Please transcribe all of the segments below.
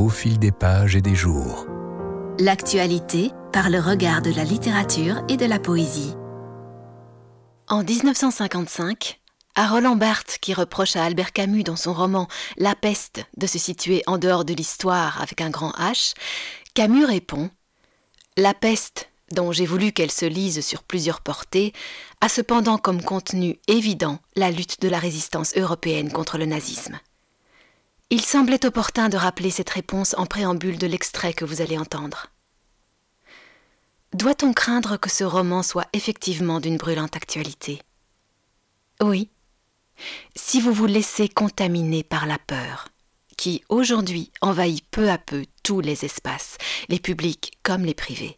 au fil des pages et des jours. L'actualité par le regard de la littérature et de la poésie. En 1955, à Roland Barthes, qui reproche à Albert Camus dans son roman La peste de se situer en dehors de l'histoire avec un grand H, Camus répond La peste, dont j'ai voulu qu'elle se lise sur plusieurs portées, a cependant comme contenu évident la lutte de la résistance européenne contre le nazisme. Il semblait opportun de rappeler cette réponse en préambule de l'extrait que vous allez entendre. Doit-on craindre que ce roman soit effectivement d'une brûlante actualité? Oui. Si vous vous laissez contaminer par la peur, qui aujourd'hui envahit peu à peu tous les espaces, les publics comme les privés.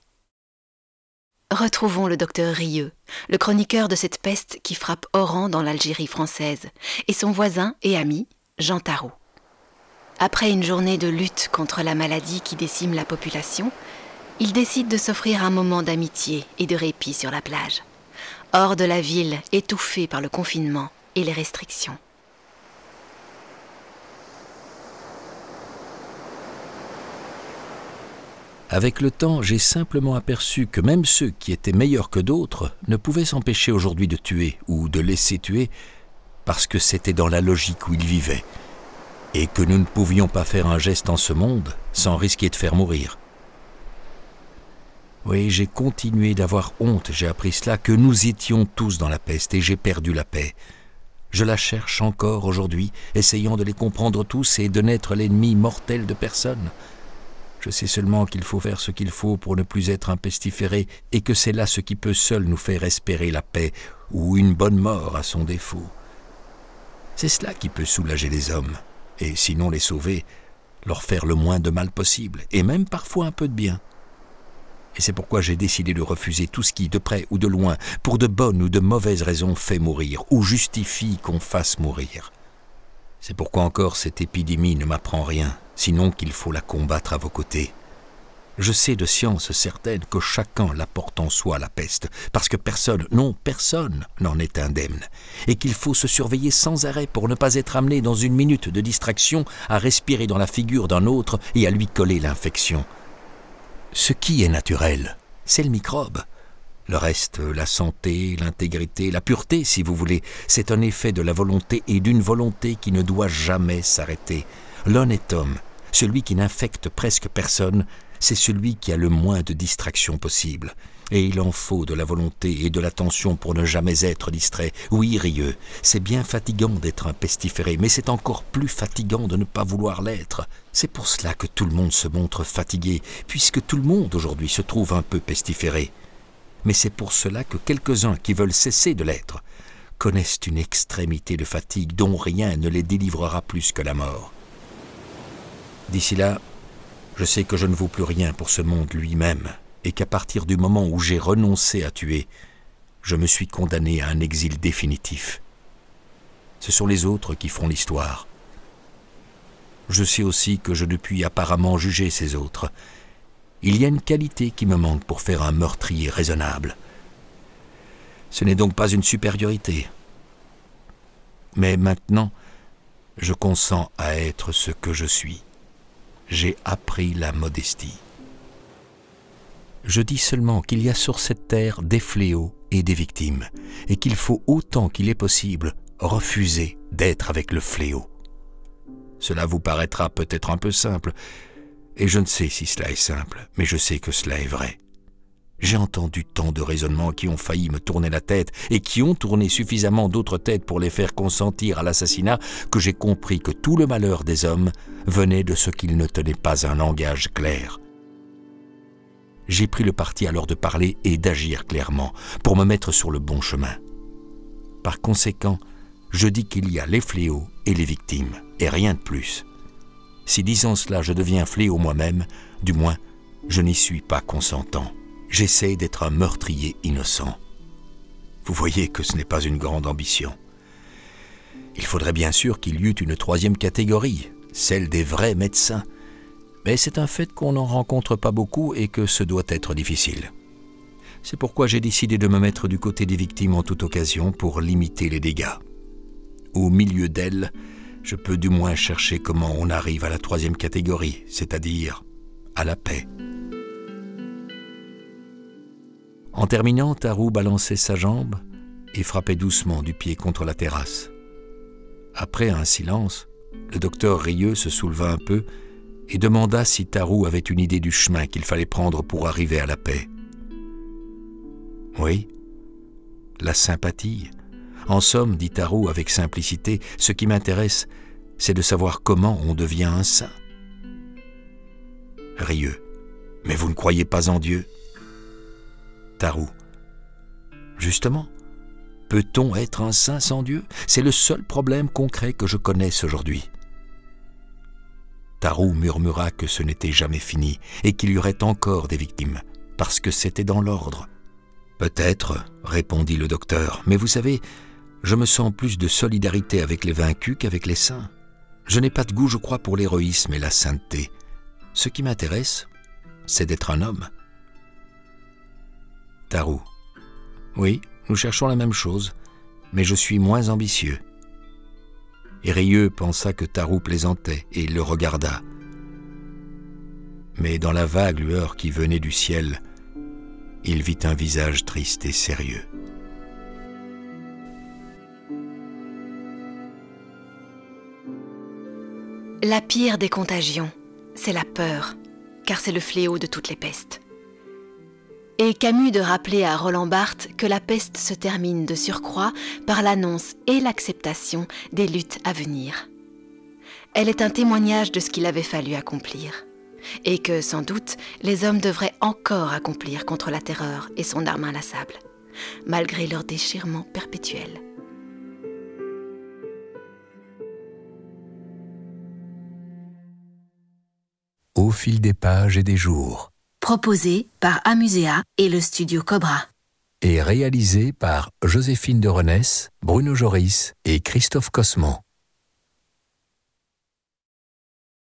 Retrouvons le docteur Rieux, le chroniqueur de cette peste qui frappe Oran dans l'Algérie française, et son voisin et ami, Jean Tarot. Après une journée de lutte contre la maladie qui décime la population, il décide de s'offrir un moment d'amitié et de répit sur la plage, hors de la ville étouffée par le confinement et les restrictions. Avec le temps, j'ai simplement aperçu que même ceux qui étaient meilleurs que d'autres ne pouvaient s'empêcher aujourd'hui de tuer ou de laisser tuer parce que c'était dans la logique où ils vivaient, et que nous ne pouvions pas faire un geste en ce monde sans risquer de faire mourir. Oui, j'ai continué d'avoir honte, j'ai appris cela, que nous étions tous dans la peste et j'ai perdu la paix. Je la cherche encore aujourd'hui, essayant de les comprendre tous et de n'être l'ennemi mortel de personne. Je sais seulement qu'il faut faire ce qu'il faut pour ne plus être un pestiféré et que c'est là ce qui peut seul nous faire espérer la paix ou une bonne mort à son défaut. C'est cela qui peut soulager les hommes, et sinon les sauver, leur faire le moins de mal possible, et même parfois un peu de bien. Et c'est pourquoi j'ai décidé de refuser tout ce qui, de près ou de loin, pour de bonnes ou de mauvaises raisons, fait mourir ou justifie qu'on fasse mourir. C'est pourquoi encore cette épidémie ne m'apprend rien, sinon qu'il faut la combattre à vos côtés. Je sais de science certaine que chacun la porte en soi la peste, parce que personne, non personne, n'en est indemne, et qu'il faut se surveiller sans arrêt pour ne pas être amené dans une minute de distraction à respirer dans la figure d'un autre et à lui coller l'infection. Ce qui est naturel, c'est le microbe. Le reste, la santé, l'intégrité, la pureté, si vous voulez, c'est un effet de la volonté et d'une volonté qui ne doit jamais s'arrêter. L'honnête homme, celui qui n'infecte presque personne, c'est celui qui a le moins de distractions possible. Et il en faut de la volonté et de l'attention pour ne jamais être distrait. Oui, Rieux, c'est bien fatigant d'être un pestiféré, mais c'est encore plus fatigant de ne pas vouloir l'être. C'est pour cela que tout le monde se montre fatigué, puisque tout le monde aujourd'hui se trouve un peu pestiféré. Mais c'est pour cela que quelques-uns qui veulent cesser de l'être connaissent une extrémité de fatigue dont rien ne les délivrera plus que la mort. D'ici là, je sais que je ne vaux plus rien pour ce monde lui-même, et qu'à partir du moment où j'ai renoncé à tuer, je me suis condamné à un exil définitif. Ce sont les autres qui feront l'histoire. Je sais aussi que je ne puis apparemment juger ces autres. Il y a une qualité qui me manque pour faire un meurtrier raisonnable. Ce n'est donc pas une supériorité. Mais maintenant, je consens à être ce que je suis. J'ai appris la modestie. Je dis seulement qu'il y a sur cette terre des fléaux et des victimes, et qu'il faut autant qu'il est possible refuser d'être avec le fléau. Cela vous paraîtra peut-être un peu simple, et je ne sais si cela est simple, mais je sais que cela est vrai. J'ai entendu tant de raisonnements qui ont failli me tourner la tête et qui ont tourné suffisamment d'autres têtes pour les faire consentir à l'assassinat que j'ai compris que tout le malheur des hommes venait de ce qu'ils ne tenaient pas un langage clair j'ai pris le parti alors de parler et d'agir clairement, pour me mettre sur le bon chemin. Par conséquent, je dis qu'il y a les fléaux et les victimes, et rien de plus. Si disant cela je deviens fléau moi-même, du moins, je n'y suis pas consentant. J'essaie d'être un meurtrier innocent. Vous voyez que ce n'est pas une grande ambition. Il faudrait bien sûr qu'il y eût une troisième catégorie, celle des vrais médecins, mais c'est un fait qu'on n'en rencontre pas beaucoup et que ce doit être difficile. C'est pourquoi j'ai décidé de me mettre du côté des victimes en toute occasion pour limiter les dégâts. Au milieu d'elles, je peux du moins chercher comment on arrive à la troisième catégorie, c'est-à-dire à la paix. En terminant, Tarou balançait sa jambe et frappait doucement du pied contre la terrasse. Après un silence, le docteur Rieux se souleva un peu et demanda si Tarou avait une idée du chemin qu'il fallait prendre pour arriver à la paix. Oui, la sympathie. En somme, dit Tarou avec simplicité, ce qui m'intéresse, c'est de savoir comment on devient un saint. Rieux. Mais vous ne croyez pas en Dieu Tarou. Justement, peut-on être un saint sans Dieu? C'est le seul problème concret que je connaisse aujourd'hui. Tarou murmura que ce n'était jamais fini et qu'il y aurait encore des victimes, parce que c'était dans l'ordre. Peut-être, répondit le docteur, mais vous savez, je me sens plus de solidarité avec les vaincus qu'avec les saints. Je n'ai pas de goût, je crois, pour l'héroïsme et la sainteté. Ce qui m'intéresse, c'est d'être un homme. Tarou. Oui, nous cherchons la même chose, mais je suis moins ambitieux. Et pensa que Tarou plaisantait et le regarda. Mais dans la vague lueur qui venait du ciel, il vit un visage triste et sérieux. La pire des contagions, c'est la peur, car c'est le fléau de toutes les pestes. Et Camus de rappeler à Roland Barthes que la peste se termine de surcroît par l'annonce et l'acceptation des luttes à venir. Elle est un témoignage de ce qu'il avait fallu accomplir, et que, sans doute, les hommes devraient encore accomplir contre la terreur et son arme inlassable, malgré leur déchirement perpétuel. Au fil des pages et des jours proposé par Amusea et le studio Cobra. Et réalisé par Joséphine de Renesse, Bruno Joris et Christophe Cosman.